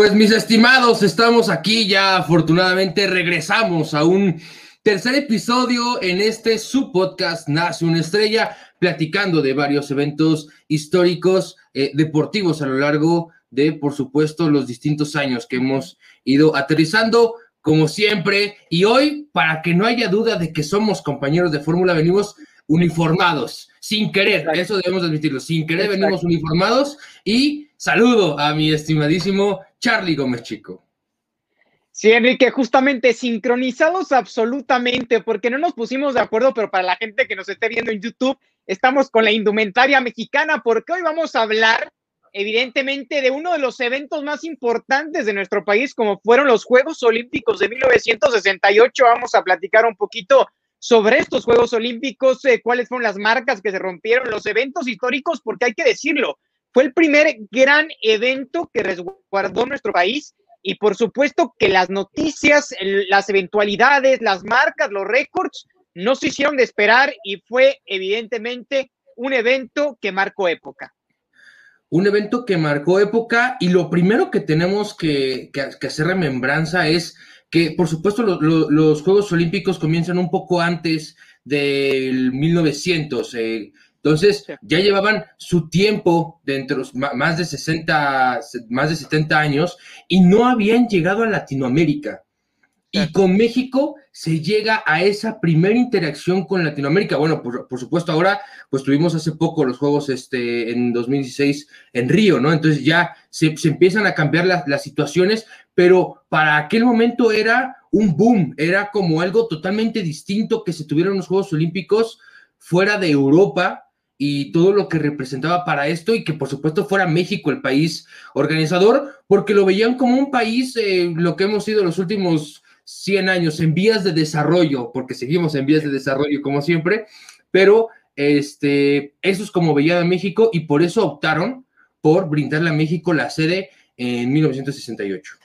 Pues mis estimados, estamos aquí ya, afortunadamente regresamos a un tercer episodio en este su podcast Nace una estrella, platicando de varios eventos históricos eh, deportivos a lo largo de, por supuesto, los distintos años que hemos ido aterrizando, como siempre. Y hoy, para que no haya duda de que somos compañeros de fórmula, venimos uniformados, sin querer, eso debemos admitirlo, sin querer venimos uniformados. Y saludo a mi estimadísimo Charlie Gómez Chico. Sí, Enrique, justamente sincronizados absolutamente, porque no nos pusimos de acuerdo, pero para la gente que nos esté viendo en YouTube, estamos con la indumentaria mexicana, porque hoy vamos a hablar, evidentemente, de uno de los eventos más importantes de nuestro país, como fueron los Juegos Olímpicos de 1968. Vamos a platicar un poquito sobre estos Juegos Olímpicos, eh, cuáles fueron las marcas que se rompieron, los eventos históricos, porque hay que decirlo, fue el primer gran evento que resguardó nuestro país y por supuesto que las noticias, las eventualidades, las marcas, los récords no se hicieron de esperar y fue evidentemente un evento que marcó época. Un evento que marcó época y lo primero que tenemos que, hacer remembranza es que, por supuesto, los Juegos Olímpicos comienzan un poco antes del 1900. Eh, entonces, ya llevaban su tiempo dentro, más de 60, más de 70 años, y no habían llegado a Latinoamérica. Y con México se llega a esa primera interacción con Latinoamérica. Bueno, por, supuesto, ahora, pues tuvimos hace poco los Juegos este, en 2016 en Río, ¿no? Entonces ya se, empiezan a cambiar las situaciones, pero para aquel momento era un boom, era como algo totalmente distinto que se tuvieran los Juegos Olímpicos fuera de Europa y todo lo que representaba para esto y que por supuesto fuera México el país organizador, porque lo veían como un país, eh, lo que hemos sido los últimos 100 años, en vías de desarrollo, porque seguimos en vías de desarrollo como siempre, pero este, eso es como veían a México y por eso optaron por brindarle a México la sede en 1968.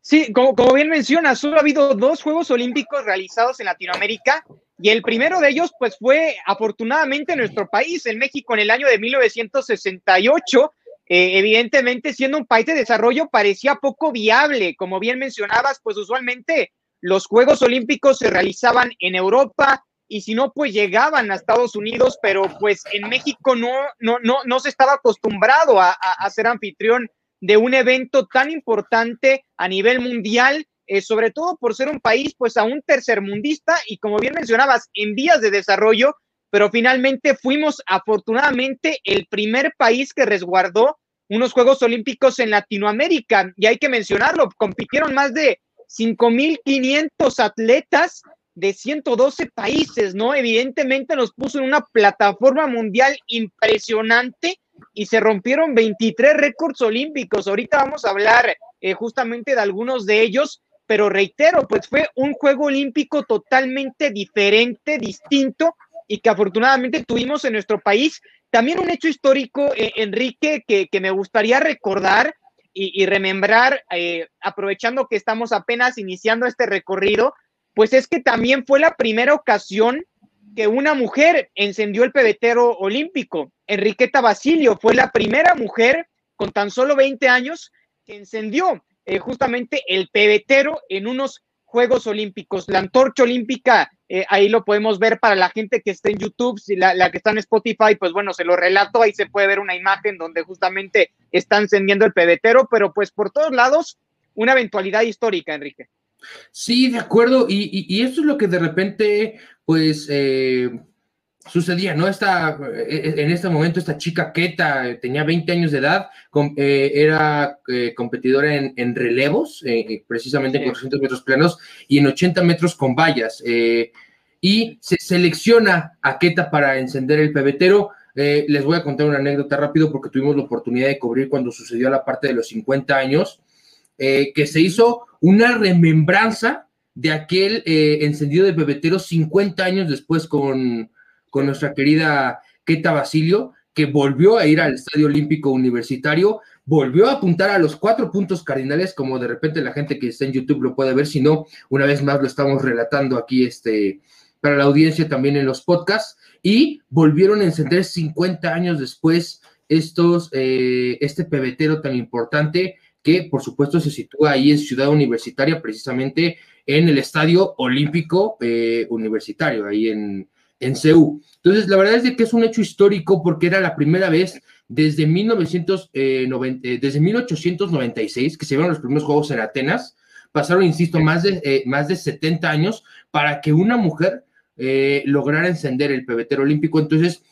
Sí, como, como, bien menciona, solo ha habido dos Juegos Olímpicos realizados en Latinoamérica y el primero de ellos pues fue afortunadamente nuestro país, en México en el año de 1968. Eh, evidentemente, siendo un país de desarrollo, parecía poco viable. Como bien mencionabas, pues usualmente los Juegos Olímpicos se realizaban en Europa y si no, pues llegaban a Estados Unidos, pero pues en México no, no, no, no se estaba acostumbrado a, a ser anfitrión de un evento tan importante a nivel mundial, eh, sobre todo por ser un país pues aún tercermundista y como bien mencionabas, en vías de desarrollo, pero finalmente fuimos afortunadamente el primer país que resguardó unos Juegos Olímpicos en Latinoamérica. Y hay que mencionarlo, compitieron más de 5.500 atletas de 112 países, ¿no? Evidentemente nos puso en una plataforma mundial impresionante y se rompieron 23 récords olímpicos. Ahorita vamos a hablar eh, justamente de algunos de ellos, pero reitero, pues fue un juego olímpico totalmente diferente, distinto y que afortunadamente tuvimos en nuestro país. También un hecho histórico, eh, Enrique, que, me gustaría recordar y, remembrar, eh, aprovechando que estamos apenas iniciando este recorrido, pues es que también fue la primera ocasión que una mujer encendió el pebetero olímpico. Enriqueta Basilio fue la primera mujer con tan solo 20 años que encendió eh, justamente el pebetero en unos Juegos Olímpicos. La antorcha olímpica, eh, ahí lo podemos ver para la gente que está en YouTube, si la, que está en Spotify, pues bueno, se lo relato, ahí se puede ver una imagen donde justamente está encendiendo el pebetero, pero pues por todos lados, una eventualidad histórica, Enrique. Sí, de acuerdo. Y, y, eso es lo que de repente, pues, eh, sucedía, ¿no? Esta, eh, en este momento, esta chica Keta tenía 20 años de edad, eh, era competidora en, relevos, precisamente en 400 metros planos y en 80 metros con vallas. y se selecciona a Keta para encender el pebetero. les voy a contar una anécdota rápido porque tuvimos la oportunidad de cubrir cuando sucedió la parte de los 50 años. Eh, que se hizo una remembranza de aquel eh, encendido de pebetero 50 años después con, con nuestra querida Keta Basilio, que volvió a ir al Estadio Olímpico Universitario, volvió a apuntar a los cuatro puntos cardinales, como de repente la gente que está en YouTube lo puede ver, si no, una vez más lo estamos relatando aquí este, para la audiencia también en los podcasts, y volvieron a encender 50 años después estos, eh, este pebetero tan importante que por supuesto se sitúa ahí en Ciudad Universitaria, precisamente en el Estadio Olímpico eh, Universitario, ahí en, en CEU. Entonces, la verdad es de que es un hecho histórico porque era la primera vez desde, 1990, eh, desde 1896 que se llevaron los primeros Juegos en Atenas. Pasaron, insisto, más de, eh, más de 70 años para que una mujer lograra encender el pebetero olímpico. Entonces,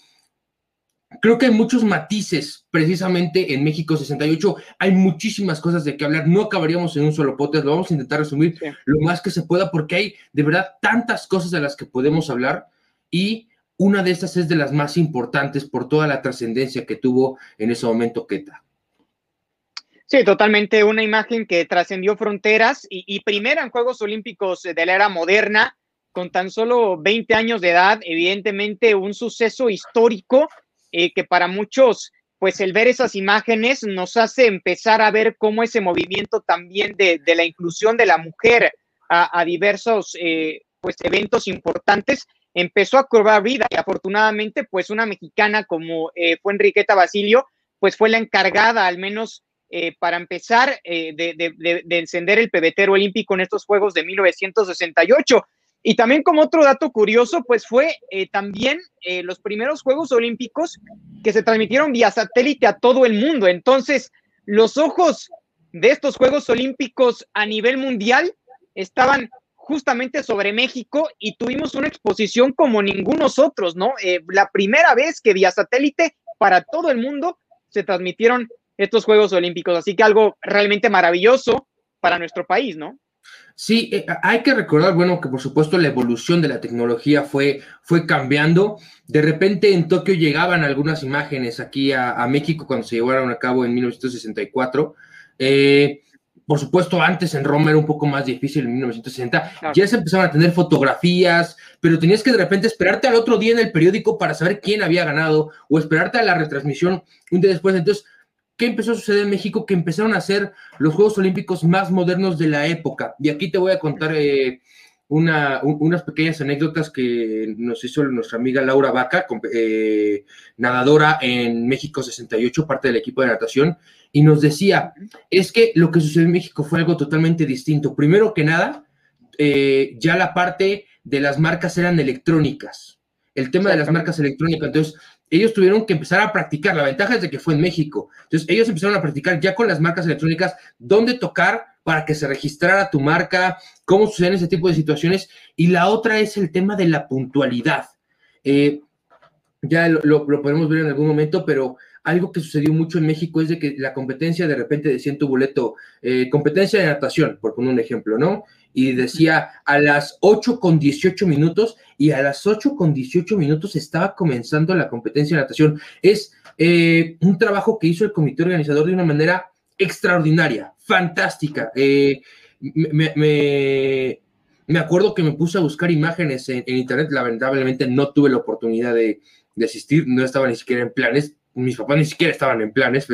Creo que hay muchos matices precisamente en México 68. Hay muchísimas cosas de qué hablar. No acabaríamos en un solo podcast. Lo vamos a intentar resumir lo más que se pueda porque hay de verdad tantas cosas de las que podemos hablar y una de estas es de las más importantes por toda la trascendencia que tuvo en ese momento Keta. Sí, totalmente una imagen que trascendió fronteras y, primera en Juegos Olímpicos de la era moderna, con tan solo 20 años de edad, evidentemente un suceso histórico eh, que para muchos, pues el ver esas imágenes nos hace empezar a ver cómo ese movimiento también de, la inclusión de la mujer a, diversos eh, pues eventos importantes empezó a cobrar vida y afortunadamente pues una mexicana como eh, fue Enriqueta Basilio pues fue la encargada al menos para empezar de, de, encender el pebetero olímpico en estos Juegos de 1968. Y también como otro dato curioso, pues fue eh, también eh, los primeros Juegos Olímpicos que se transmitieron vía satélite a todo el mundo. Entonces, los ojos de estos Juegos Olímpicos a nivel mundial estaban justamente sobre México y tuvimos una exposición como ningunos otros, ¿no? Eh, la primera vez que vía satélite para todo el mundo se transmitieron estos Juegos Olímpicos. Así que algo realmente maravilloso para nuestro país, ¿no? Sí, eh, hay que recordar, bueno, que por supuesto la evolución de la tecnología fue, fue cambiando. De repente en Tokio llegaban algunas imágenes aquí a, México cuando se llevaron a cabo en 1964. Eh, por supuesto, antes en Roma era un poco más difícil en 1960. Ya se empezaron a tener fotografías, pero tenías que de repente esperarte al otro día en el periódico para saber quién había ganado o esperarte a la retransmisión un día después. Entonces, ¿Qué empezó a suceder en México? Que empezaron a ser los Juegos Olímpicos más modernos de la época. Y aquí te voy a contar eh, unas pequeñas anécdotas que nos hizo nuestra amiga Laura Vaca, eh, nadadora en México 68, parte del equipo de natación, y nos decía, es que lo que sucedió en México fue algo totalmente distinto. Primero que nada, eh, ya la parte de las marcas eran electrónicas. El tema de las marcas electrónicas, entonces ellos tuvieron que empezar a practicar. La ventaja es de que fue en México. Entonces, ellos empezaron a practicar ya con las marcas electrónicas dónde tocar para que se registrara tu marca, cómo suceden ese tipo de situaciones. Y la otra es el tema de la puntualidad. Eh, ya lo, podemos ver en algún momento, pero algo que sucedió mucho en México es de que la competencia de repente decía en tu boleto, eh, competencia de natación, por poner un ejemplo, ¿no? Y decía a las 8 con 18 minutos y a las 8 con 18 minutos estaba comenzando la competencia de natación. Es eh, un trabajo que hizo el comité organizador de una manera extraordinaria, fantástica. Eh, me, acuerdo que me puse a buscar imágenes en, internet, lamentablemente no tuve la oportunidad de, asistir, no estaba ni siquiera en planes, mis papás ni siquiera estaban en planes,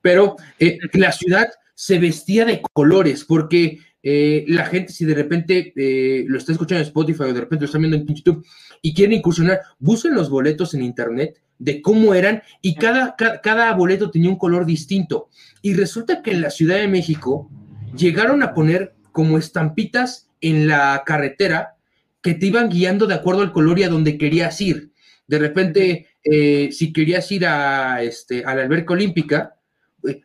pero eh, la ciudad se vestía de colores porque eh, la gente, si de repente eh, lo está escuchando en Spotify o de repente lo está viendo en YouTube y quieren incursionar, busquen los boletos en internet de cómo eran y cada, cada, boleto tenía un color distinto. Y resulta que en la Ciudad de México llegaron a poner como estampitas en la carretera que te iban guiando de acuerdo al color y a donde querías ir. De repente, eh, si querías ir a, este, a la alberca olímpica,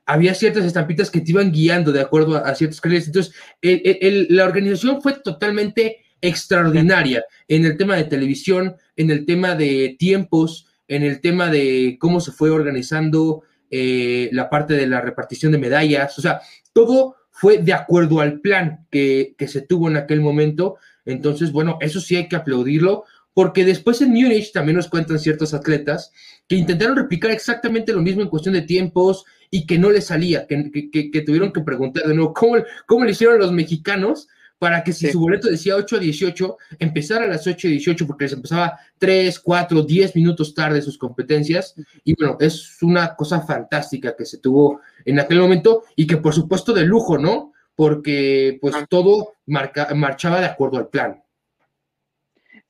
había ciertas estampitas que te iban guiando de acuerdo a, ciertos carriles. Entonces, la organización fue totalmente extraordinaria en el tema de televisión, en el tema de tiempos, en el tema de cómo se fue organizando eh, la parte de la repartición de medallas. O sea, todo fue de acuerdo al plan que, que se tuvo en aquel momento. Entonces, bueno, eso sí hay que aplaudirlo, porque después en Múnich también nos cuentan ciertos atletas que intentaron replicar exactamente lo mismo en cuestión de tiempos, y que no le salía, que, tuvieron que preguntar de nuevo cómo, cómo le hicieron los mexicanos para que si su boleto decía 8 a 18, empezara a las 8 a 18 porque les empezaba 3, 4, 10 minutos tarde sus competencias. Y bueno, es una cosa fantástica que se tuvo en aquel momento y que por supuesto de lujo, ¿no? Porque pues ah. todo marchaba de acuerdo al plan.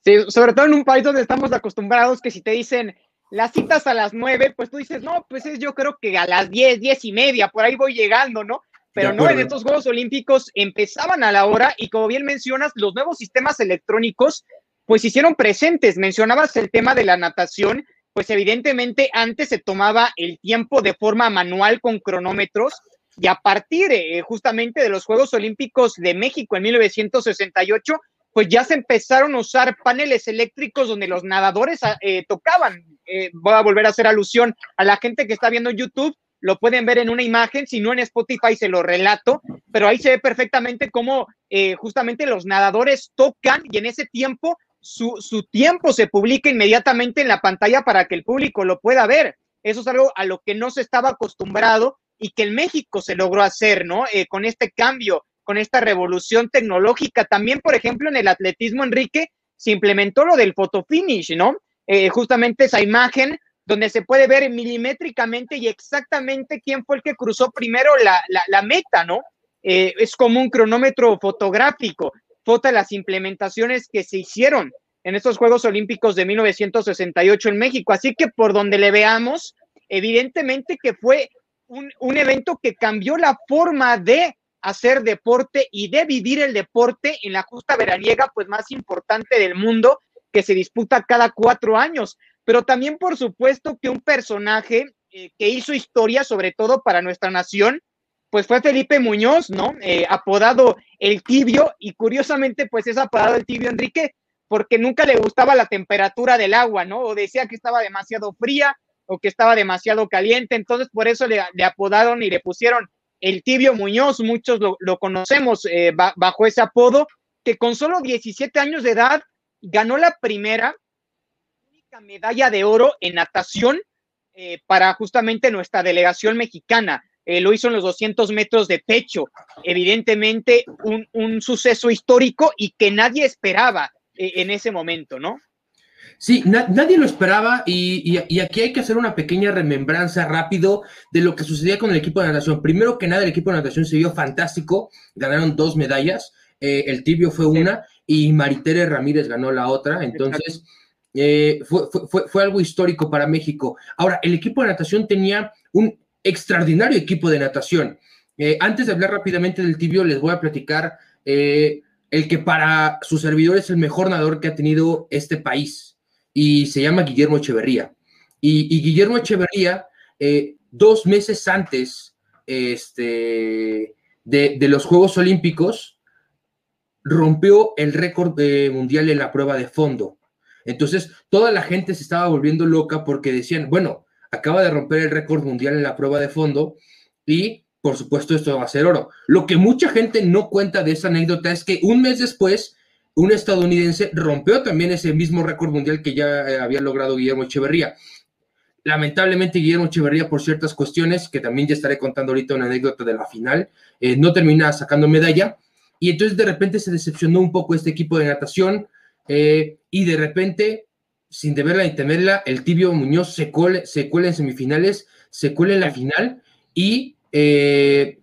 Sí, sobre todo en un país donde estamos acostumbrados que si te dicen las citas a las nueve, pues tú dices, no, pues es yo creo que a las diez, diez y media, por ahí voy llegando, ¿no? pero no, en estos Juegos Olímpicos empezaban a la hora y como bien mencionas, los nuevos sistemas electrónicos pues hicieron presentes. Mencionabas el tema de la natación, pues evidentemente antes se tomaba el tiempo de forma manual con cronómetros y a partir eh, justamente de los Juegos Olímpicos de México en 1968, pues ya se empezaron a usar paneles eléctricos donde los nadadores ah, eh, tocaban. Eh, voy a volver a hacer alusión a la gente que está viendo YouTube lo pueden ver en una imagen, si no en Spotify se lo relato, pero ahí se ve perfectamente cómo eh, justamente los nadadores tocan y en ese tiempo su, su, tiempo se publica inmediatamente en la pantalla para que el público lo pueda ver. Eso es algo a lo que no se estaba acostumbrado y que en México se logró hacer, ¿no? Eh, con este cambio, con esta revolución tecnológica. También, por ejemplo, en el atletismo, Enrique, se implementó lo del photo finish, ¿no? Eh, justamente esa imagen donde se puede ver milimétricamente y exactamente quién fue el que cruzó primero la, meta, ¿no? Eh, es como un cronómetro fotográfico, foto las implementaciones que se hicieron en estos Juegos Olímpicos de 1968 en México. Así que por donde le veamos, evidentemente que fue un, un evento que cambió la forma de hacer deporte y de vivir el deporte en la justa veraniega, pues más importante del mundo, que se disputa cada cuatro años pero también por supuesto que un personaje eh, que hizo historia, sobre todo para nuestra nación, pues fue Felipe Muñoz, ¿no? Eh, apodado el tibio, y curiosamente pues es apodado el tibio Enrique, porque nunca le gustaba la temperatura del agua, ¿no? O decía que estaba demasiado fría o que estaba demasiado caliente, entonces por eso le, apodaron y le pusieron el tibio Muñoz, muchos lo, conocemos eh, bajo ese apodo, que con solo 17 años de edad ganó la primera medalla de oro en natación eh, para justamente nuestra delegación mexicana. Eh, lo hizo en los 200 metros de pecho. Evidentemente, un, suceso histórico y que nadie esperaba eh, en ese momento, ¿no? Sí, nadie lo esperaba y, aquí hay que hacer una pequeña remembranza rápido de lo que sucedía con el equipo de natación. Primero que nada, el equipo de natación se vio fantástico, ganaron dos medallas, el tibio fue una y Maritere Ramírez ganó la otra, entonces... Eh, fue, algo histórico para México. Ahora, el equipo de natación tenía un extraordinario equipo de natación. Eh, antes de hablar rápidamente del tibio, les voy a platicar eh, el que para su servidor es el mejor nadador que ha tenido este país y se llama Guillermo Echeverría. Y, Guillermo Echeverría, dos meses antes este, de, de, los Juegos Olímpicos, rompió el récord mundial en la prueba de fondo. Entonces, toda la gente se estaba volviendo loca porque decían, bueno, acaba de romper el récord mundial en la prueba de fondo y, por supuesto, esto va a ser oro. Lo que mucha gente no cuenta de esa anécdota es que un mes después, un estadounidense rompió también ese mismo récord mundial que ya eh, había logrado Guillermo Echeverría. Lamentablemente, Guillermo Echeverría, por ciertas cuestiones, que también ya estaré contando ahorita una anécdota de la final, eh, no termina sacando medalla. Y entonces de repente se decepcionó un poco este equipo de natación, eh, y de repente, sin deberla ni temerla, el tibio Muñoz se, cuela, se cuela en semifinales, se cuela en la final y eh,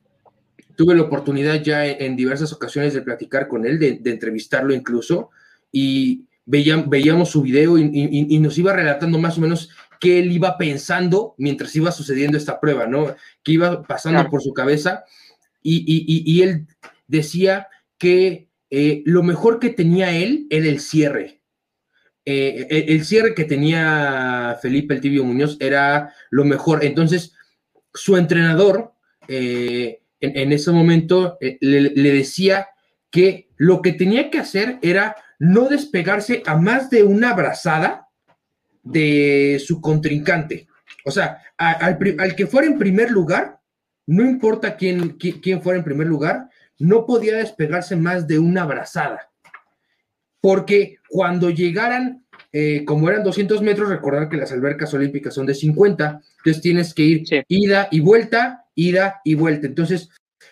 tuve la oportunidad ya en, diversas ocasiones de platicar con él, de, entrevistarlo incluso, y veíamos su video y, nos iba relatando más o menos qué él iba pensando mientras iba sucediendo esta prueba, ¿no? Que iba pasando por su cabeza y, él decía que eh, lo mejor que tenía él era el cierre. Eh, el, cierre que tenía Felipe el Tibio Muñoz era lo mejor. Entonces, su entrenador eh, en, ese momento le, decía que lo que tenía que hacer era no despegarse a más de una brazada de su contrincante. O sea, al, que fuera en primer lugar, no importa quién, quién fuera en primer lugar, no podía despegarse más de una brazada, porque cuando llegaran, eh, como eran 200 metros, recordar que las albercas olímpicas son de 50, entonces tienes que ir ida y vuelta, ida y vuelta. Entonces,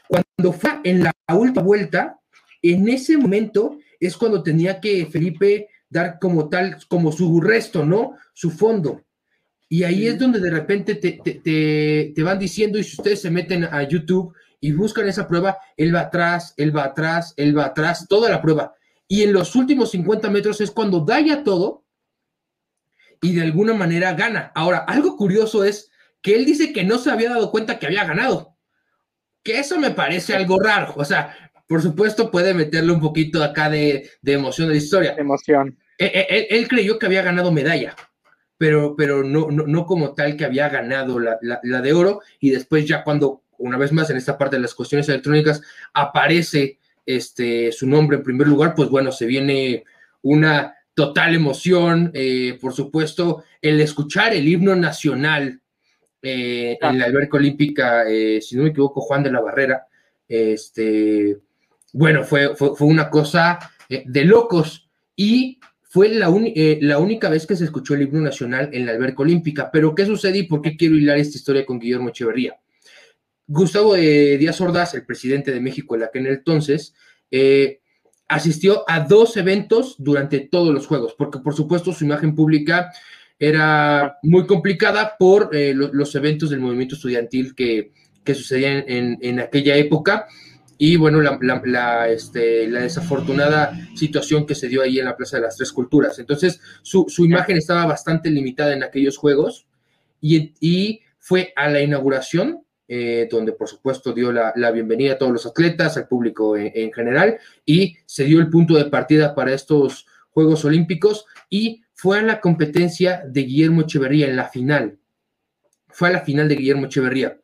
cuando fue en la última vuelta, en ese momento es cuando tenía que Felipe dar como tal, como su resto, ¿no? Su fondo. Y ahí es donde de repente te, te, te, van diciendo, y si ustedes se meten a YouTube y buscan esa prueba, él va atrás, él va atrás, él va atrás, toda la prueba. Y en los últimos 50 metros es cuando da ya todo y de alguna manera gana. Ahora, algo curioso es que él dice que no se había dado cuenta que había ganado. Que eso me parece algo raro. O sea, por supuesto puede meterle un poquito acá de, emoción de la historia. Emoción. E, e, él, creyó que había ganado medalla, pero, pero no, no, como tal que había ganado la, la, de oro. Y después ya cuando, una vez más en esta parte de las cuestiones electrónicas, aparece este, su nombre en primer lugar, pues bueno, se viene una total emoción, eh, por supuesto, el escuchar el himno nacional eh, en la alberca olímpica, eh, si no me equivoco, Juan de la Barrera, este, bueno, fue, fue, una cosa de locos y fue la, la, única vez que se escuchó el himno nacional en la alberca olímpica. Pero, ¿qué sucede y por qué quiero hilar esta historia con Guillermo Echeverría? Gustavo Díaz Ordaz, el presidente de México en aquel entonces, eh, asistió a dos eventos durante todos los juegos, porque por supuesto su imagen pública era muy complicada por eh, los eventos del movimiento estudiantil que, sucedían en, aquella época y bueno, la, este, la, desafortunada situación que se dio ahí en la Plaza de las Tres Culturas. Entonces, su, imagen estaba bastante limitada en aquellos juegos y, y fue a la inauguración eh, donde por supuesto dio la, bienvenida a todos los atletas, al público en, general, y se dio el punto de partida para estos Juegos Olímpicos y fue a la competencia de Guillermo Echeverría en la final. Fue a la final de Guillermo Echeverría.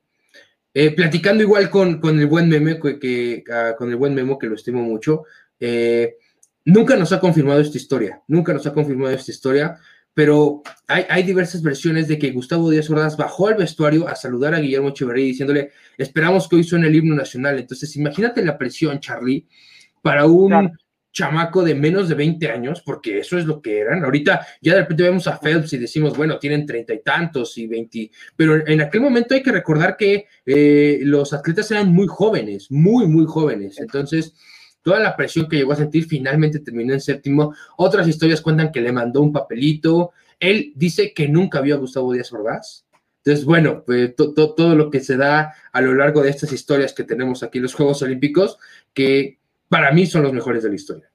Eh, platicando igual con, con, el buen meme, que, ah, con el buen memo que lo estimo mucho, eh, nunca nos ha confirmado esta historia, nunca nos ha confirmado esta historia, pero hay, diversas versiones de que Gustavo Díaz Ordaz bajó al vestuario a saludar a Guillermo Echeverría diciéndole, esperamos que hoy suene el himno nacional. Entonces, imagínate la presión, Charlie, para un chamaco de menos de 20 años, porque eso es lo que eran. Ahorita ya de repente vemos a Phelps y decimos, bueno, tienen treinta y tantos y veinte, pero en aquel momento hay que recordar que eh, los atletas eran muy jóvenes, muy, muy jóvenes. Entonces, toda la presión que llegó a sentir, finalmente terminó en séptimo. Otras historias cuentan que le mandó un papelito. Él dice que nunca vio a Gustavo Díaz Ordaz. Entonces, bueno, pues todo lo que se da a lo largo de estas historias que tenemos aquí los Juegos Olímpicos, que para mí son los mejores de la historia.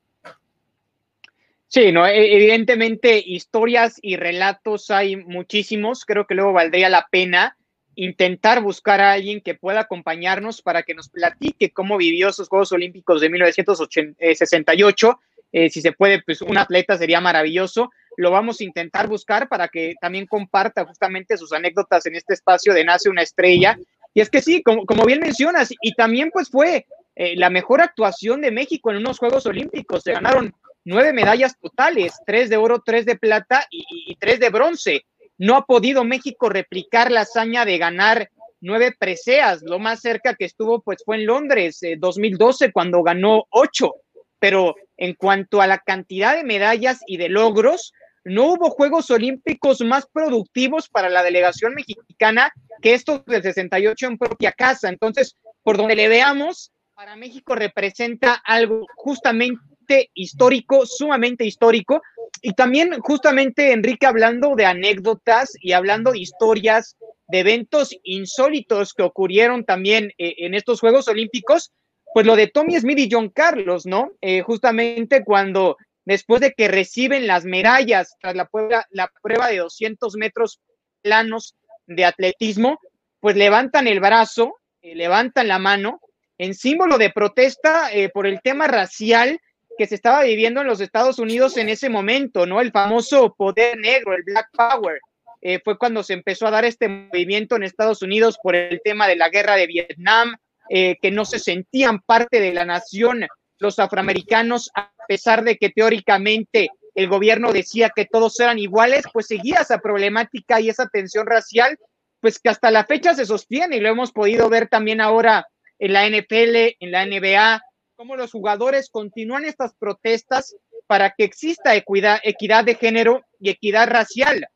Sí, no, e, evidentemente historias y relatos hay muchísimos. Creo que luego valdría la pena intentar buscar a alguien que pueda acompañarnos para que nos platique cómo vivió esos Juegos Olímpicos de 1968. Eh, si se puede, pues un atleta sería maravilloso. Lo vamos a intentar buscar para que también comparta justamente sus anécdotas en este espacio de Nace una estrella. Y es que sí, como, como bien mencionas, y también pues fue eh, la mejor actuación de México en unos Juegos Olímpicos. Se ganaron nueve medallas totales, tres de oro, tres de plata y tres de bronce. No ha podido México replicar la hazaña de ganar nueve preseas. Lo más cerca que estuvo pues fue en Londres, 2012, eh, cuando ganó ocho. Pero en cuanto a la cantidad de medallas y de logros, no hubo Juegos Olímpicos más productivos para la delegación mexicana que estos del 68 en propia casa. Entonces, por donde le veamos, para México representa algo justamente histórico, sumamente histórico, y también justamente, Enrique, hablando de anécdotas y hablando de historias, de eventos insólitos que ocurrieron también eh, en estos Juegos Olímpicos, pues lo de Tommy Smith y John Carlos, ¿no? Eh, justamente cuando después de que reciben las medallas tras la prueba, de 200 metros planos de atletismo, pues levantan el brazo, eh, levantan la mano en símbolo de protesta por el tema racial que se estaba viviendo en los Estados Unidos en ese momento, ¿no? El famoso poder negro, el Black Power. Eh, fue cuando se empezó a dar este movimiento en Estados Unidos por el tema de la guerra de Vietnam, eh, que no se sentían parte de la nación los afroamericanos, a pesar de que teóricamente el gobierno decía que todos eran iguales, pues seguía esa problemática y esa tensión racial, pues que hasta la fecha se sostiene y lo hemos podido ver también ahora en la NFL, en la NBA, cómo los jugadores continúan estas protestas para que exista equidad, equidad de género y equidad racial.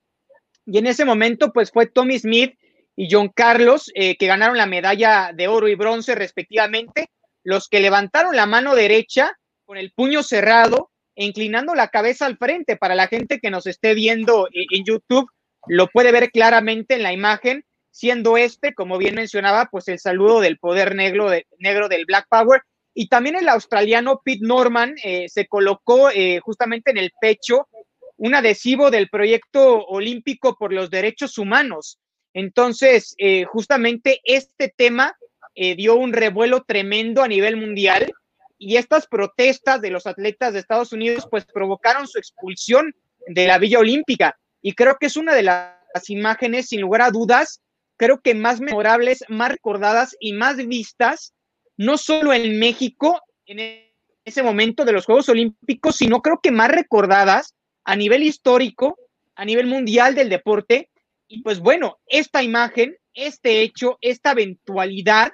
Y en ese momento, pues fue Tommy Smith y John Carlos, eh, que ganaron la medalla de oro y bronce respectivamente, los que levantaron la mano derecha con el puño cerrado e inclinando la cabeza al frente. Para la gente que nos esté viendo en YouTube, lo puede ver claramente en la imagen, siendo este, como bien mencionaba, pues el saludo del poder negro, negro del Black Power y también el australiano Pete Norman eh, se colocó eh, justamente en el pecho un adhesivo del proyecto olímpico por los derechos humanos. Entonces, eh, justamente este tema dio un revuelo tremendo a nivel mundial y estas protestas de los atletas de Estados Unidos pues provocaron su expulsión de la Villa Olímpica y creo que es una de las imágenes sin lugar a dudas, creo que más memorables, más recordadas y más vistas, no solo en México en ese momento de los Juegos Olímpicos, sino creo que más recordadas a nivel histórico, a nivel mundial del deporte. Y pues bueno, esta imagen, este hecho, esta eventualidad,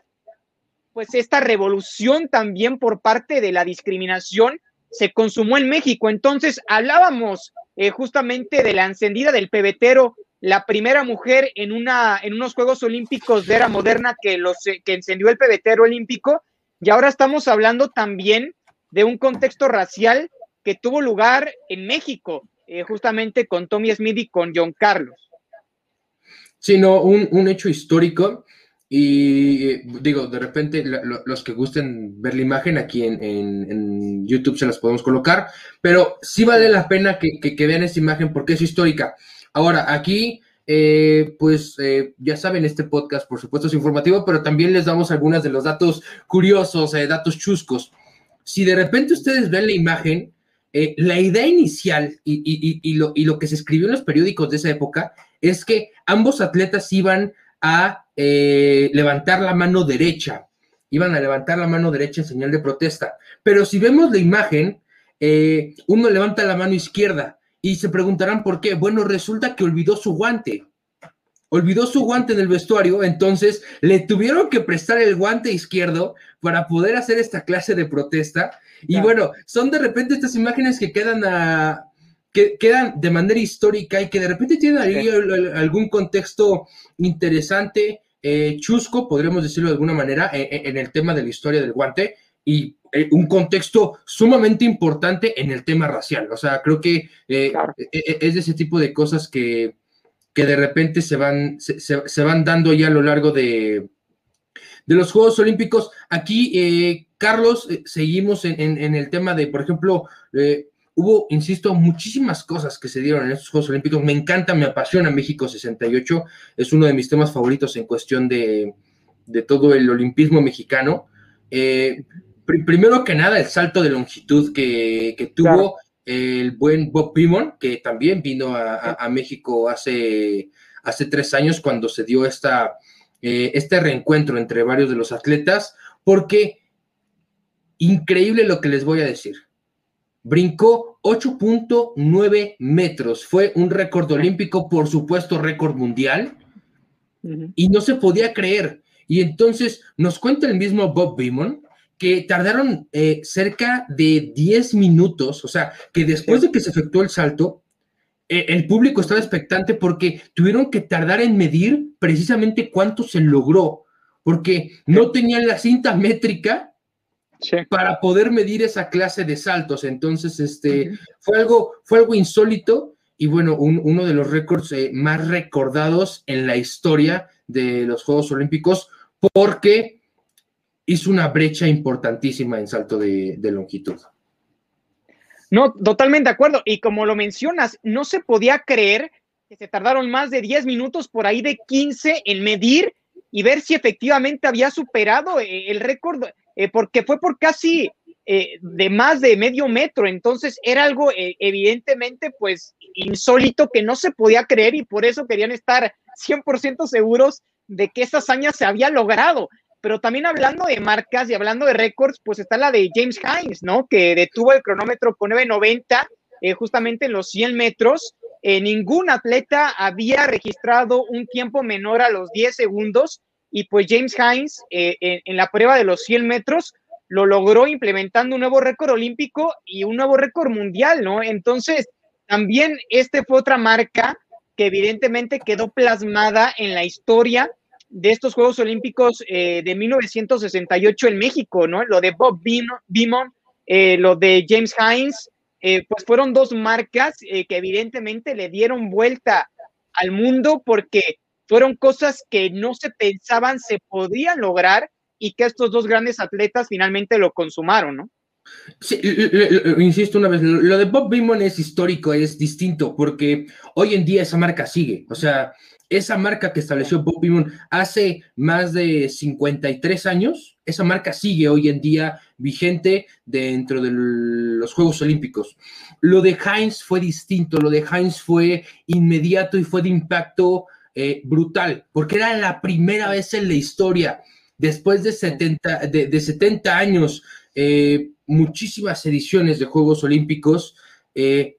pues esta revolución también por parte de la discriminación se consumó en México. Entonces, hablábamos eh, justamente de la encendida del pebetero, la primera mujer en, una, en unos Juegos Olímpicos de era moderna que, los, que encendió el pebetero olímpico, y ahora estamos hablando también de un contexto racial que tuvo lugar en México, eh, justamente con Tommy Smith y con John Carlos. Sino un, un hecho histórico y digo, de repente los que gusten ver la imagen aquí en, YouTube se las podemos colocar, pero sí vale la pena que, vean esta imagen porque es histórica. Ahora, aquí, eh, pues eh, ya saben, este podcast por supuesto es informativo, pero también les damos algunos de los datos curiosos, eh, datos chuscos. Si de repente ustedes ven la imagen, la idea inicial y, lo, que se escribió en los periódicos de esa época es que ambos atletas iban a eh, levantar la mano derecha. Iban a levantar la mano derecha en señal de protesta. Pero si vemos la imagen, eh, uno levanta la mano izquierda y se preguntarán por qué. Bueno, resulta que olvidó su guante. Olvidó su guante en el vestuario, entonces le tuvieron que prestar el guante izquierdo para poder hacer esta clase de protesta. Y bueno, son de repente estas imágenes que quedan a, que quedan de manera histórica y que de repente tienen ahí algún contexto interesante, eh, chusco, podríamos decirlo de alguna manera, eh, eh, en el tema de la historia del guante y un contexto sumamente importante en el tema racial. O sea, creo que es de ese tipo de cosas que, que de repente se van, se, van dando ya a lo largo de, de los Juegos Olímpicos. Aquí, Carlos, seguimos en, en, el tema de, por ejemplo, hubo, insisto, muchísimas cosas que se dieron en estos Juegos Olímpicos. Me encanta, me apasiona México 68. Es uno de mis temas favoritos en cuestión de, todo el olimpismo mexicano. Eh, primero que nada, el salto de longitud que, tuvo el buen Bob Beamon, que también vino a, México hace, hace tres años cuando se dio esta, eh, este reencuentro entre varios de los atletas, porque increíble lo que les voy a decir brincó 8.9 metros. Fue un récord olímpico, por supuesto, récord mundial. Y no se podía creer. Y entonces nos cuenta el mismo Bob Beamon que tardaron eh, cerca de 10 minutos, o sea, que después de que se efectuó el salto, eh, el público estaba expectante porque tuvieron que tardar en medir precisamente cuánto se logró, porque no tenían la cinta métrica para poder medir esa clase de saltos. Entonces, este, fue, algo, fue algo insólito y bueno, uno de los récords eh, más recordados en la historia de los Juegos Olímpicos porque hizo una brecha importantísima en salto de, longitud. No, totalmente de acuerdo. Y como lo mencionas, no se podía creer que se tardaron más de 10 minutos, por ahí de 15 en medir y ver si efectivamente había superado eh, el récord eh, porque fue por casi eh, de más de medio metro, entonces era algo evidentemente pues insólito que no se podía creer y por eso querían estar 100% seguros de que esa hazaña se había logrado. Pero también hablando de marcas y hablando de récords, pues está la de James Hines, ¿no? Que detuvo el cronómetro con 9.90 justamente en los 100 metros. ningún atleta había registrado un tiempo menor a los 10 segundos y pues James Hines eh, en, la prueba de los 100 metros lo logró implementando un nuevo récord olímpico y un nuevo récord mundial, ¿no? Entonces, también este fue otra marca que evidentemente quedó plasmada en la historia de estos Juegos Olímpicos eh, de 1968 en México, ¿no? Lo de Bob Beamon, eh, lo de James Hines, pues fueron dos marcas que evidentemente le dieron vuelta al mundo porque fueron cosas que no se pensaban se podían lograr y que estos dos grandes atletas finalmente lo consumaron, ¿no? Sí, insisto una vez, lo de Bob Beamon es histórico, es distinto, porque hoy en día esa marca sigue. O sea, esa marca que estableció Bob Beamon hace más de 53 años, esa marca sigue hoy en día vigente dentro de los Juegos Olímpicos. Lo de Heinz fue distinto, lo de Heinz fue inmediato y fue de impacto eh, brutal, porque era la primera vez en la historia, después de 70, de, 70 años, eh, muchísimas ediciones de Juegos Olímpicos, eh,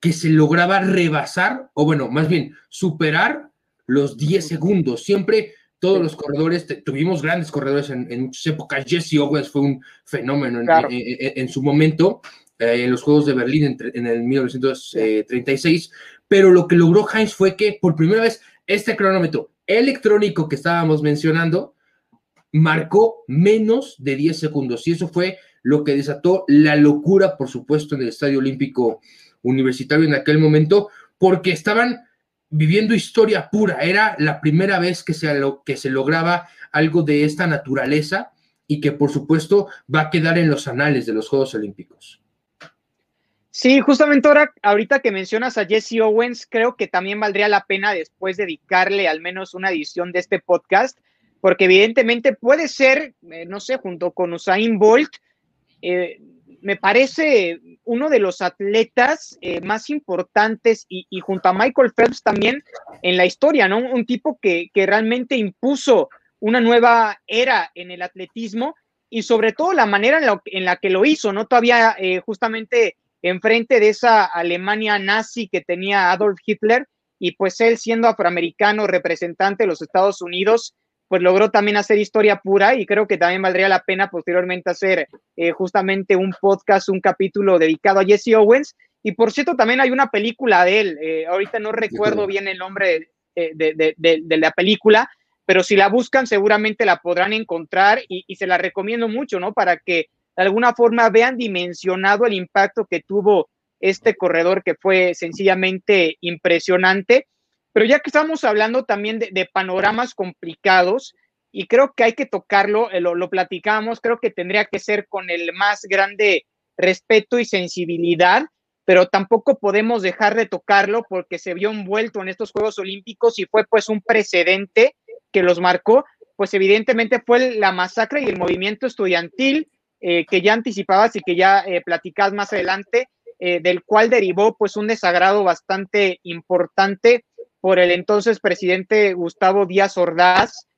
que se lograba rebasar, o bueno, más bien, superar los 10 segundos. Siempre todos los corredores, tuvimos grandes corredores en, muchas épocas. Jesse Owens fue un fenómeno en, su momento, en los Juegos de Berlín en, el 1936, pero lo que logró Heinz fue que por primera vez este cronómetro electrónico que estábamos mencionando marcó menos de 10 segundos. Y eso fue lo que desató la locura, por supuesto, en el Estadio Olímpico Universitario en aquel momento, porque estaban viviendo historia pura. Era la primera vez que se, que se lograba algo de esta naturaleza y que, por supuesto, va a quedar en los anales de los Juegos Olímpicos. Sí, justamente ahora, ahorita que mencionas a Jesse Owens, creo que también valdría la pena después dedicarle al menos una edición de este podcast, porque evidentemente puede ser, eh, no sé, junto con Usain Bolt, eh, me parece uno de los atletas eh, más importantes y, junto a Michael Phelps también en la historia, ¿no? Un tipo que, realmente impuso una nueva era en el atletismo y sobre todo la manera en la, que lo hizo, ¿no? Todavía justamente enfrente de esa Alemania nazi que tenía Adolf Hitler y pues él siendo afroamericano representante de los Estados Unidos, pues logró también hacer historia pura y creo que también valdría la pena posteriormente hacer eh, justamente un podcast, un capítulo dedicado a Jesse Owens. Y por cierto, también hay una película de él, eh, ahorita no recuerdo bien el nombre eh, de, la película, pero si la buscan seguramente la podrán encontrar y, y se la recomiendo mucho, ¿no? Para que de alguna forma vean dimensionado el impacto que tuvo este corredor que fue sencillamente impresionante. Pero ya que estamos hablando también de, panoramas complicados, y creo que hay que tocarlo, eh, lo, lo platicamos, creo que tendría que ser con el más grande respeto y sensibilidad, pero tampoco podemos dejar de tocarlo porque se vio envuelto en estos Juegos Olímpicos y fue pues un precedente que los marcó, pues evidentemente fue la masacre y el movimiento estudiantil eh, que ya anticipabas y que ya eh, más adelante, eh, del cual derivó pues un desagrado bastante importante por el entonces presidente Gustavo Díaz Ordaz.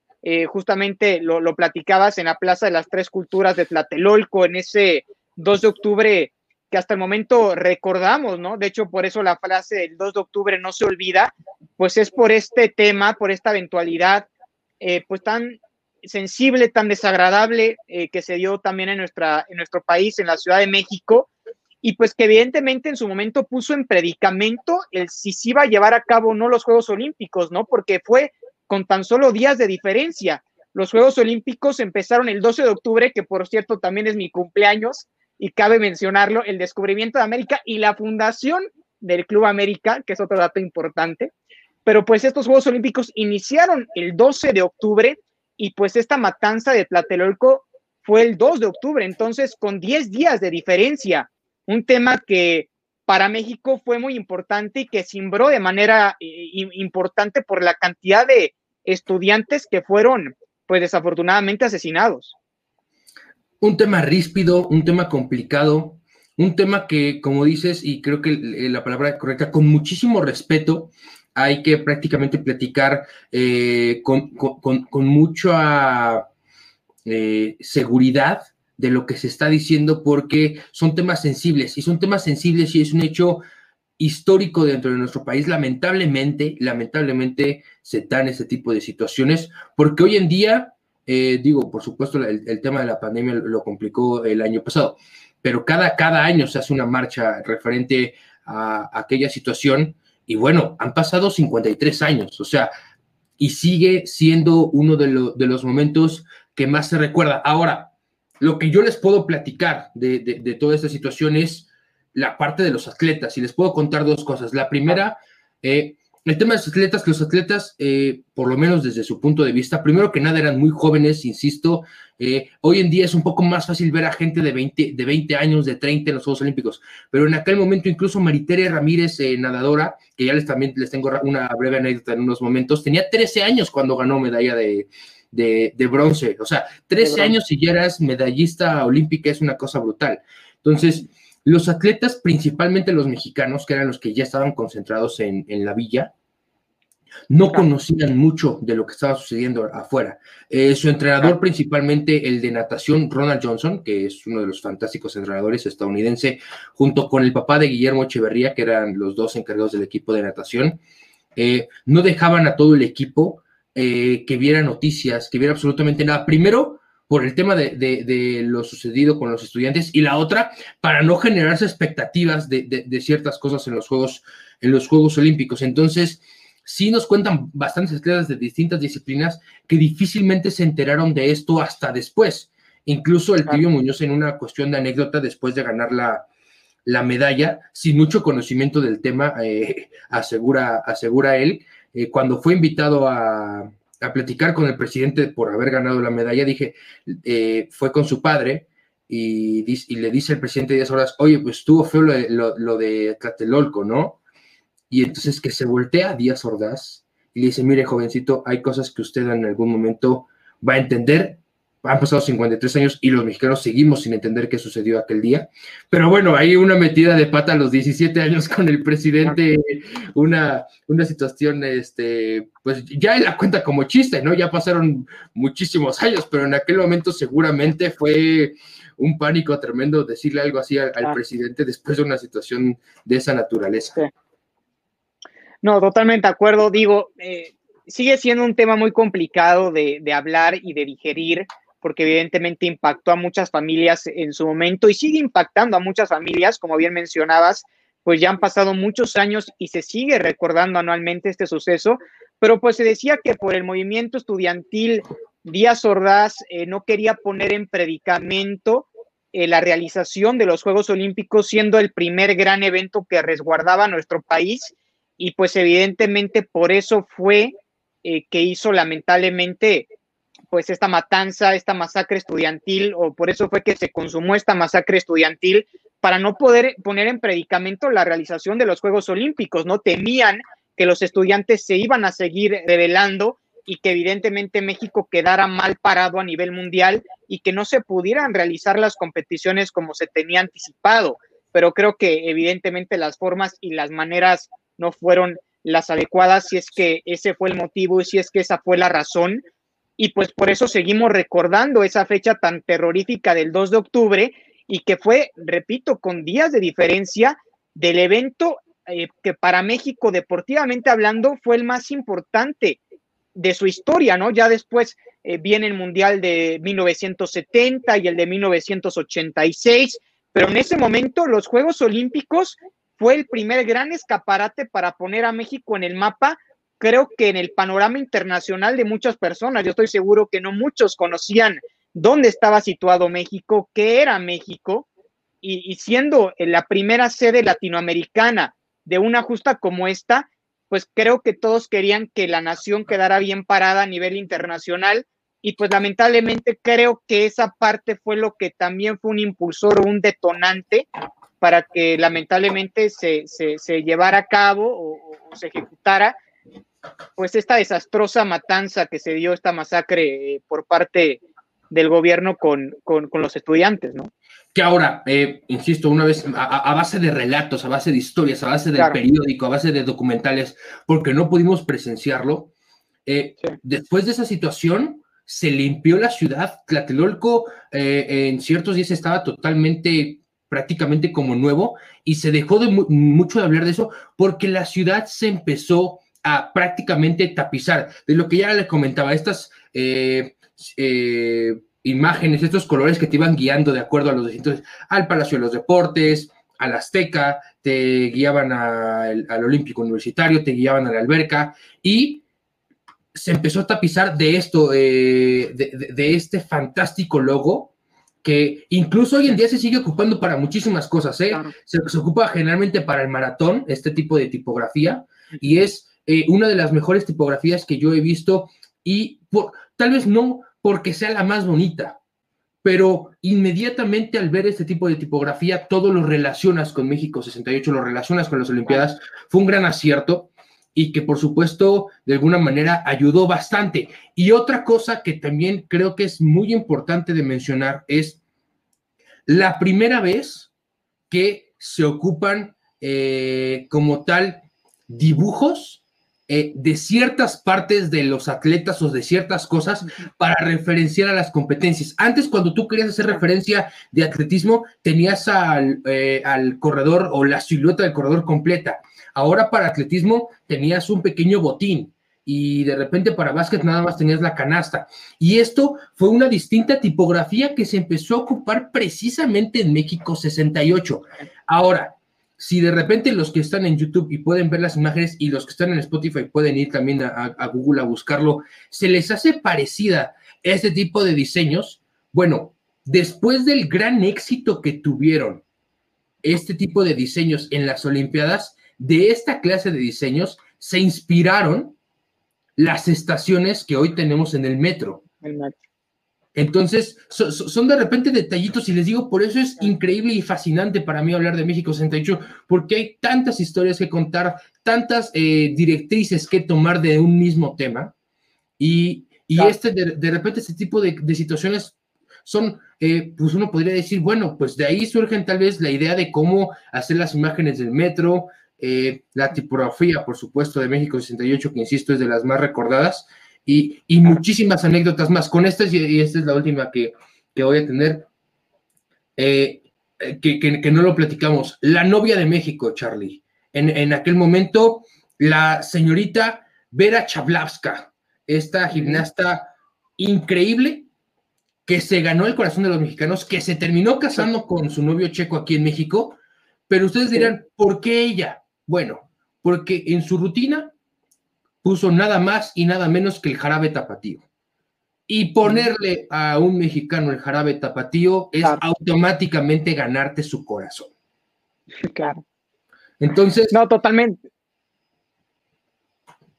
justamente lo, platicabas en la Plaza de las Tres Culturas de Tlatelolco en ese 2 de octubre que hasta el momento recordamos, ¿no? De hecho, por eso la frase del 2 de octubre no se olvida, pues es por este tema, por esta eventualidad, pues tan sensible, tan desagradable eh, que se dio también en, nuestra, en nuestro país, en la Ciudad de México, y pues que evidentemente en su momento puso en predicamento el si se iba a llevar a cabo o no los Juegos Olímpicos, ¿no? Porque fue con tan solo días de diferencia. Los Juegos Olímpicos empezaron el 12 de octubre, que por cierto también es mi cumpleaños, y cabe mencionarlo, el descubrimiento de América y la fundación del Club América, que es otro dato importante. Pero pues estos Juegos Olímpicos iniciaron el 12 de octubre y pues esta matanza de Tlatelolco fue el 2 de octubre, entonces con 10 días de diferencia, un tema que para México fue muy importante y que simbró de manera eh, importante por la cantidad de estudiantes que fueron, pues desafortunadamente, asesinados. Un tema ríspido, un tema complicado, un tema que, como dices, y creo que la palabra correcta, con muchísimo respeto, hay que prácticamente platicar eh, con, mucha eh, seguridad de lo que se está diciendo porque son temas sensibles y son temas sensibles y es un hecho histórico dentro de nuestro país. Lamentablemente, lamentablemente se dan ese tipo de situaciones porque hoy en día, eh, digo, por supuesto, el, tema de la pandemia lo complicó el año pasado, pero cada, cada año se hace una marcha referente a aquella situación y bueno, han pasado 53 años, o sea, y sigue siendo uno de, los momentos que más se recuerda. Ahora, lo que yo les puedo platicar de, toda esta situación es la parte de los atletas, y les puedo contar dos cosas. La primera, eh, el tema de los atletas, los atletas, eh, por lo menos desde su punto de vista, primero que nada eran muy jóvenes, insisto, eh, hoy en día es un poco más fácil ver a gente de 20, de 20 años, de 30 en los Juegos Olímpicos, pero en aquel momento incluso Maritere Ramírez, nadadora, que ya les también les tengo una breve anécdota en unos momentos, tenía 13 años cuando ganó medalla de, de, bronce, o sea, 13 años si ya eras medallista olímpica es una cosa brutal. Entonces, los atletas, principalmente los mexicanos, que eran los que ya estaban concentrados en, en la villa, no conocían mucho de lo que estaba sucediendo afuera. Eh, su entrenador, principalmente el de natación, Ronald Johnson, que es uno de los fantásticos entrenadores estadounidense, junto con el papá de Guillermo Echeverría, que eran los dos encargados del equipo de natación, eh, no dejaban a todo el equipo eh, que viera noticias, que viera absolutamente nada. Primero, por el tema de, lo sucedido con los estudiantes y la otra, para no generarse expectativas de, de ciertas cosas en los Juegos, en los Juegos Olímpicos. Entonces, sí nos cuentan bastantes atletas de distintas disciplinas que difícilmente se enteraron de esto hasta después. Incluso el Tibio Muñoz en una cuestión de anécdota después de ganar la, medalla, sin mucho conocimiento del tema, eh, asegura, asegura él, eh, cuando fue invitado a, platicar con el presidente por haber ganado la medalla, dije, eh, fue con su padre y, le dice al presidente de 10 horas, oye, pues estuvo feo lo, lo de Tlatelolco, ¿no? Y entonces que se voltea a Díaz Ordaz y le dice, mire jovencito, hay cosas que usted en algún momento va a entender. Han pasado 53 años y los mexicanos seguimos sin entender qué sucedió aquel día. Pero bueno, hay una metida de pata a los 17 años con el presidente, una, una situación, este, pues ya en la cuenta como chiste, ¿no? Ya pasaron muchísimos años, pero en aquel momento seguramente fue un pánico tremendo decirle algo así al, presidente después de una situación de esa naturaleza. No, totalmente de acuerdo. Digo, eh, sigue siendo un tema muy complicado de, hablar y de digerir, porque evidentemente impactó a muchas familias en su momento y sigue impactando a muchas familias, como bien mencionabas, pues ya han pasado muchos años y se sigue recordando anualmente este suceso, pero pues se decía que por el movimiento estudiantil Díaz Ordaz eh, no quería poner en predicamento eh, la realización de los Juegos Olímpicos, siendo el primer gran evento que resguardaba nuestro país y pues evidentemente por eso fue eh, que hizo lamentablemente pues esta matanza, esta masacre estudiantil, o por eso fue que se consumó esta masacre estudiantil para no poder poner en predicamento la realización de los Juegos Olímpicos, ¿no? Temían que los estudiantes se iban a seguir revelando y que evidentemente México quedara mal parado a nivel mundial y que no se pudieran realizar las competiciones como se tenía anticipado. Pero creo que evidentemente las formas y las maneras no fueron las adecuadas, si es que ese fue el motivo y si es que esa fue la razón. Y pues por eso seguimos recordando esa fecha tan terrorífica del 2 de octubre y que fue, repito, con días de diferencia del evento eh, que para México, deportivamente hablando, fue el más importante de su historia, ¿no? Ya después eh, viene el Mundial de 1970 y el de 1986, pero en ese momento los Juegos Olímpicos fue el primer gran escaparate para poner a México en el mapa, creo que en el panorama internacional de muchas personas. Yo estoy seguro que no muchos conocían dónde estaba situado México, qué era México, y, siendo la primera sede latinoamericana de una justa como esta, pues creo que todos querían que la nación quedara bien parada a nivel internacional y pues lamentablemente creo que esa parte fue lo que también fue un impulsor o un detonante para que lamentablemente se, se, llevara a cabo o, se ejecutara pues esta desastrosa matanza que se dio, esta masacre eh, por parte del gobierno con, los estudiantes, ¿no? Que ahora, eh, insisto, una vez, a, base de relatos, a base de historias, a base del periódico, a base de documentales, porque no pudimos presenciarlo, eh, después de esa situación, se limpió la ciudad. Tlatelolco en ciertos días estaba totalmente prácticamente como nuevo y se dejó de mucho de hablar de eso porque la ciudad se empezó a prácticamente tapizar. De lo que ya les comentaba, estas eh, eh, imágenes, estos colores que te iban guiando de acuerdo a los distintos, al Palacio de los Deportes, al Azteca, te guiaban al Olímpico Universitario, te guiaban a la alberca y se empezó a tapizar de esto, eh, de, este fantástico logo que incluso hoy en día se sigue ocupando para muchísimas cosas, ¿eh? Se, ocupa generalmente para el maratón, este tipo de tipografía, y es eh, una de las mejores tipografías que yo he visto y por, tal vez no porque sea la más bonita, pero inmediatamente al ver este tipo de tipografía, todo lo relacionas con México 68, lo relacionas con las Olimpiadas, fue un gran acierto y que por supuesto de alguna manera ayudó bastante. Y otra cosa que también creo que es muy importante de mencionar es la primera vez que se ocupan eh, como tal dibujos eh, de ciertas partes de los atletas o de ciertas cosas para referenciar a las competencias. Antes, cuando tú querías hacer referencia de atletismo, tenías al, eh, al corredor o la silueta del corredor completa. Ahora para atletismo tenías un pequeño botín y de repente para básquet nada más tenías la canasta. Y esto fue una distinta tipografía que se empezó a ocupar precisamente en México 68. Ahora, si de repente los que están en YouTube y pueden ver las imágenes y los que están en Spotify pueden ir también a, Google a buscarlo, se les hace parecida este tipo de diseños. Bueno, después del gran éxito que tuvieron este tipo de diseños en las Olimpiadas, de esta clase de diseños se inspiraron las estaciones que hoy tenemos en el metro. Entonces, son de repente detallitos y les digo, por eso es increíble y fascinante para mí hablar de México 68, porque hay tantas historias que contar, tantas eh, directrices que tomar de un mismo tema. Y, este, de, repente, este tipo de, situaciones son, eh, pues uno podría decir, bueno, pues de ahí surgen tal vez la idea de cómo hacer las imágenes del metro, eh, la tipografía, por supuesto, de México 68, que insisto es de las más recordadas, y, muchísimas anécdotas más. Con estas, y esta es la última que, voy a tener, eh, que, no lo platicamos, la novia de México, Charlie. En, aquel momento, la señorita Vera Chablavska, esta gimnasta increíble, que se ganó el corazón de los mexicanos, que se terminó casando con su novio checo aquí en México, pero ustedes dirán, ¿por qué ella? Bueno, porque en su rutina puso nada más y nada menos que el jarabe tapatío. Y ponerle a un mexicano el jarabe tapatío es automáticamente ganarte su corazón. Claro. Entonces. No, totalmente.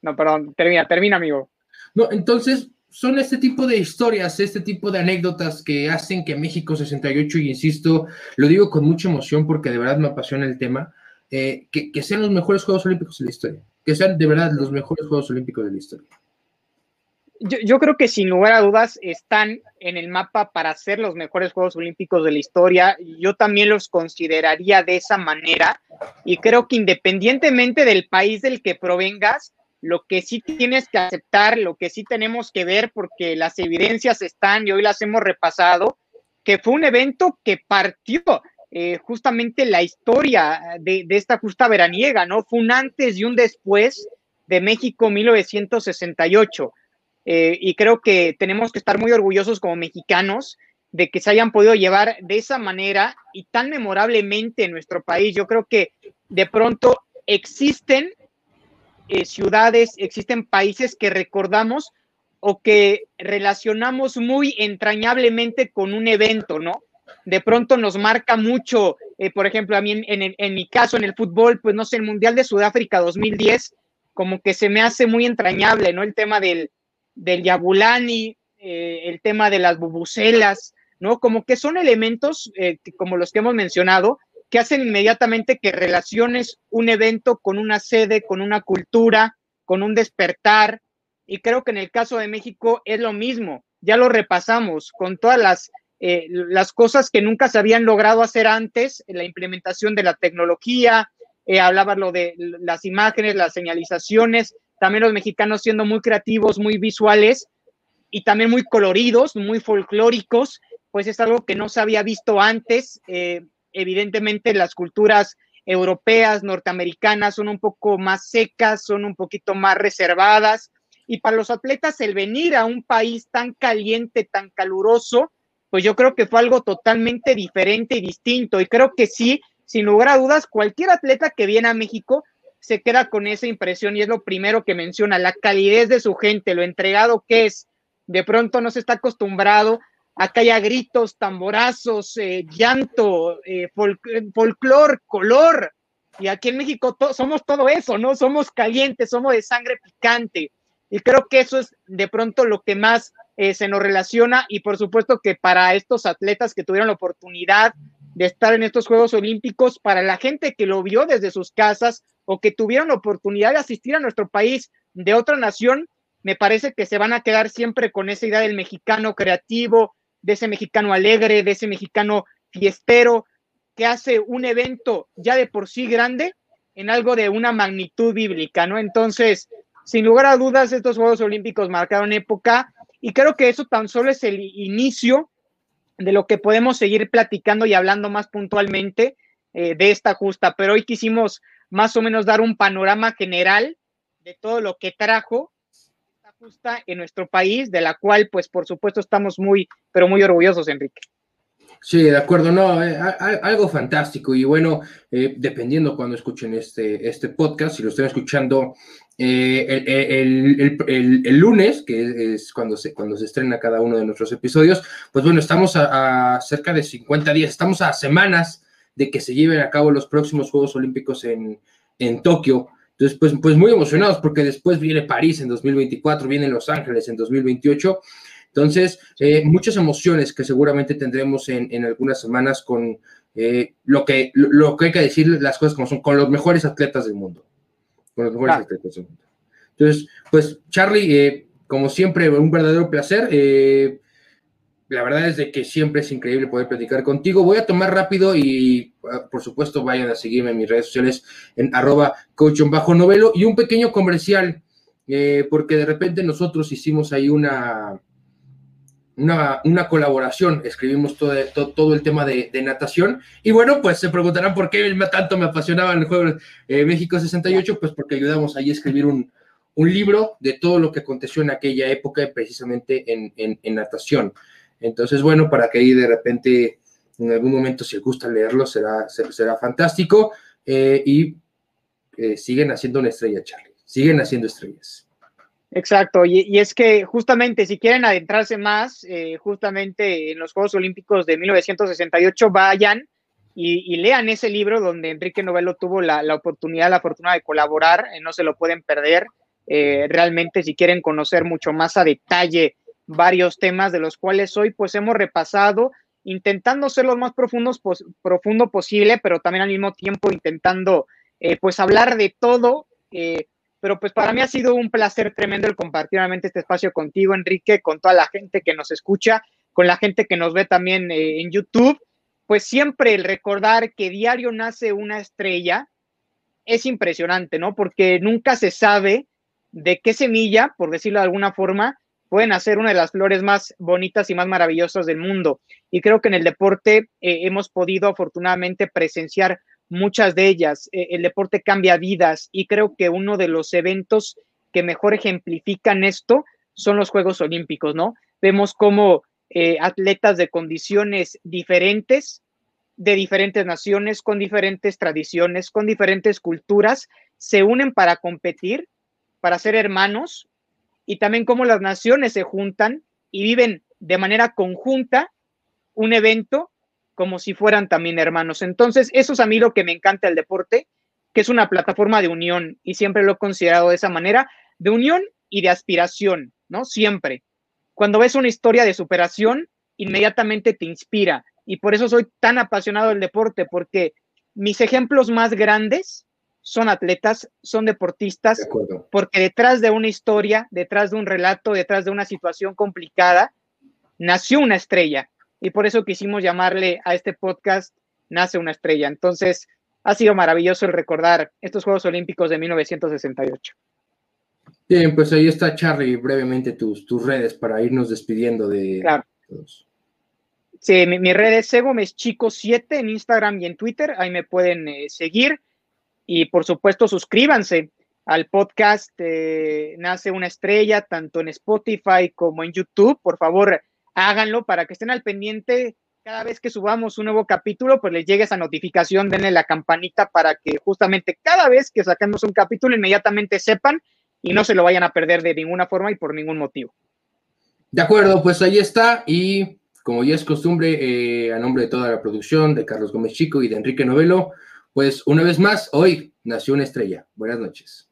No, perdón, termina, termina, amigo. No, entonces son este tipo de historias, este tipo de anécdotas que hacen que México 68, y insisto, lo digo con mucha emoción porque de verdad me apasiona el tema, eh, que, sean los mejores Juegos Olímpicos de la historia, que sean de verdad los mejores Juegos Olímpicos de la historia. Yo, creo que sin lugar a dudas están en el mapa para ser los mejores Juegos Olímpicos de la historia. Yo también los consideraría de esa manera y creo que independientemente del país del que provengas, lo que sí tienes que aceptar, lo que sí tenemos que ver, porque las evidencias están y hoy las hemos repasado, que fue un evento que partió eh, justamente la historia de, esta justa veraniega, ¿no? Fue un antes y un después de México 1968. Eh, y creo que tenemos que estar muy orgullosos como mexicanos de que se hayan podido llevar de esa manera y tan memorablemente en nuestro país. Yo creo que de pronto existen eh, ciudades, existen países que recordamos o que relacionamos muy entrañablemente con un evento, ¿no? De pronto nos marca mucho, eh, por ejemplo, a mí en, mi caso en el fútbol, pues no sé, el Mundial de Sudáfrica 2010, como que se me hace muy entrañable, ¿no? El tema del, del Yabulani, eh, el tema de las bubucelas, ¿no? Como que son elementos, eh, como los que hemos mencionado, que hacen inmediatamente que relaciones un evento con una sede, con una cultura, con un despertar. Y creo que en el caso de México es lo mismo. Ya lo repasamos con todas las eh, las cosas que nunca se habían logrado hacer antes, la implementación de la tecnología, eh, hablaba lo de las imágenes, las señalizaciones, también los mexicanos siendo muy creativos, muy visuales y también muy coloridos, muy folclóricos, pues es algo que no se había visto antes. Eh, evidentemente las culturas europeas, norteamericanas son un poco más secas, son un poquito más reservadas. Y para los atletas el venir a un país tan caliente, tan caluroso, pues yo creo que fue algo totalmente diferente y distinto. Y creo que sí, sin lugar a dudas, cualquier atleta que viene a México se queda con esa impresión y es lo primero que menciona, la calidez de su gente, lo entregado que es. De pronto no se está acostumbrado a que haya gritos, tamborazos, eh, llanto, eh, folclor, color. Y aquí en México somos todo eso, ¿no? Somos calientes, somos de sangre picante. Y creo que eso es de pronto lo que más eh, se nos relaciona y por supuesto que para estos atletas que tuvieron la oportunidad de estar en estos Juegos Olímpicos, para la gente que lo vio desde sus casas o que tuvieron la oportunidad de asistir a nuestro país de otra nación, me parece que se van a quedar siempre con esa idea del mexicano creativo, de ese mexicano alegre, de ese mexicano fiestero, que hace un evento ya de por sí grande en algo de una magnitud bíblica, ¿no? Entonces, sin lugar a dudas, estos Juegos Olímpicos marcaron época y creo que eso tan solo es el inicio de lo que podemos seguir platicando y hablando más puntualmente eh, de esta justa, pero hoy quisimos más o menos dar un panorama general de todo lo que trajo esta justa en nuestro país, de la cual pues por supuesto estamos muy, pero muy orgullosos, Enrique. Sí, de acuerdo, no, eh, algo fantástico y bueno, eh, dependiendo cuando escuchen este, este podcast, si lo estén escuchando eh, el, lunes, que es cuando se, cuando se estrena cada uno de nuestros episodios, pues bueno, estamos a, cerca de 50 días, estamos a semanas de que se lleven a cabo los próximos Juegos Olímpicos en, en Tokio. Entonces, pues, pues muy emocionados porque después viene París en 2024, viene Los Ángeles en 2028 entonces, eh, muchas emociones que seguramente tendremos en, algunas semanas con eh, lo, que, lo, que hay que decir, las cosas como son, con los mejores atletas del mundo. Con los mejores atletas del mundo. Entonces, pues, Charlie, eh, como siempre, un verdadero placer. la verdad es de que siempre es increíble poder platicar contigo. Voy a tomar rápido y, ah, por supuesto, vayan a seguirme en mis redes sociales en arroba coach bajo novelo y un pequeño comercial, porque de repente nosotros hicimos ahí una, una, colaboración, escribimos todo, todo, el tema de, natación. Y bueno, pues se preguntarán por qué tanto me apasionaba el juego eh, México 68, pues porque ayudamos ahí a escribir un, libro de todo lo que aconteció en aquella época, precisamente en, natación. Entonces, bueno, para que ahí de repente, en algún momento, si gusta leerlo, será, será fantástico. Eh, y eh, siguen haciendo una estrella, Charlie. Siguen haciendo estrellas. Exacto, y, es que justamente si quieren adentrarse más, eh, justamente en los Juegos Olímpicos de 1968, vayan y, lean ese libro donde Enrique Novelo tuvo la, oportunidad, la fortuna de colaborar, eh, no se lo pueden perder. Eh, realmente, si quieren conocer mucho más a detalle varios temas de los cuales hoy pues hemos repasado, intentando ser los más profundos profundo posible, pero también al mismo tiempo intentando pues hablar de todo. Pero pues para mí ha sido un placer tremendo el compartir nuevamente este espacio contigo, Enrique, con toda la gente que nos escucha, con la gente que nos ve también eh, en YouTube. Pues siempre el recordar que diario nace una estrella es impresionante, ¿no? Porque nunca se sabe de qué semilla, por decirlo de alguna forma, pueden hacer una de las flores más bonitas y más maravillosas del mundo. Y creo que en el deporte eh, hemos podido afortunadamente presenciar muchas de ellas. Eh, el deporte cambia vidas y creo que uno de los eventos que mejor ejemplifican esto son los Juegos Olímpicos, ¿no? Vemos cómo eh, atletas de condiciones diferentes, de diferentes naciones, con diferentes tradiciones, con diferentes culturas, se unen para competir, para ser hermanos, y también cómo las naciones se juntan y viven de manera conjunta un evento como si fueran también hermanos. Entonces, eso es a mí lo que me encanta el deporte, que es una plataforma de unión y siempre lo he considerado de esa manera, de unión y de aspiración, ¿no? Siempre. Cuando ves una historia de superación, inmediatamente te inspira y por eso soy tan apasionado del deporte, porque mis ejemplos más grandes son atletas, son deportistas, porque detrás de una historia, detrás de un relato, detrás de una situación complicada, nació una estrella y por eso quisimos llamarle a este podcast Nace una estrella. Entonces, ha sido maravilloso el recordar estos Juegos Olímpicos de 1968. Bien, pues ahí está Charlie, brevemente tus, tus redes para irnos despidiendo de claro. todos. Sí, mi, red es Chico 7 en Instagram y en Twitter, ahí me pueden eh, seguir y por supuesto suscríbanse al podcast eh, Nace una estrella, tanto en Spotify como en YouTube. Por favor, háganlo para que estén al pendiente cada vez que subamos un nuevo capítulo, pues les llegue esa notificación, denle la campanita para que justamente cada vez que saquemos un capítulo inmediatamente sepan y no se lo vayan a perder de ninguna forma y por ningún motivo. De acuerdo, pues ahí está y como ya es costumbre, eh, a nombre de toda la producción, de Carlos Gómez Chico y de Enrique Novelo, pues una vez más, hoy nació una estrella. Buenas noches.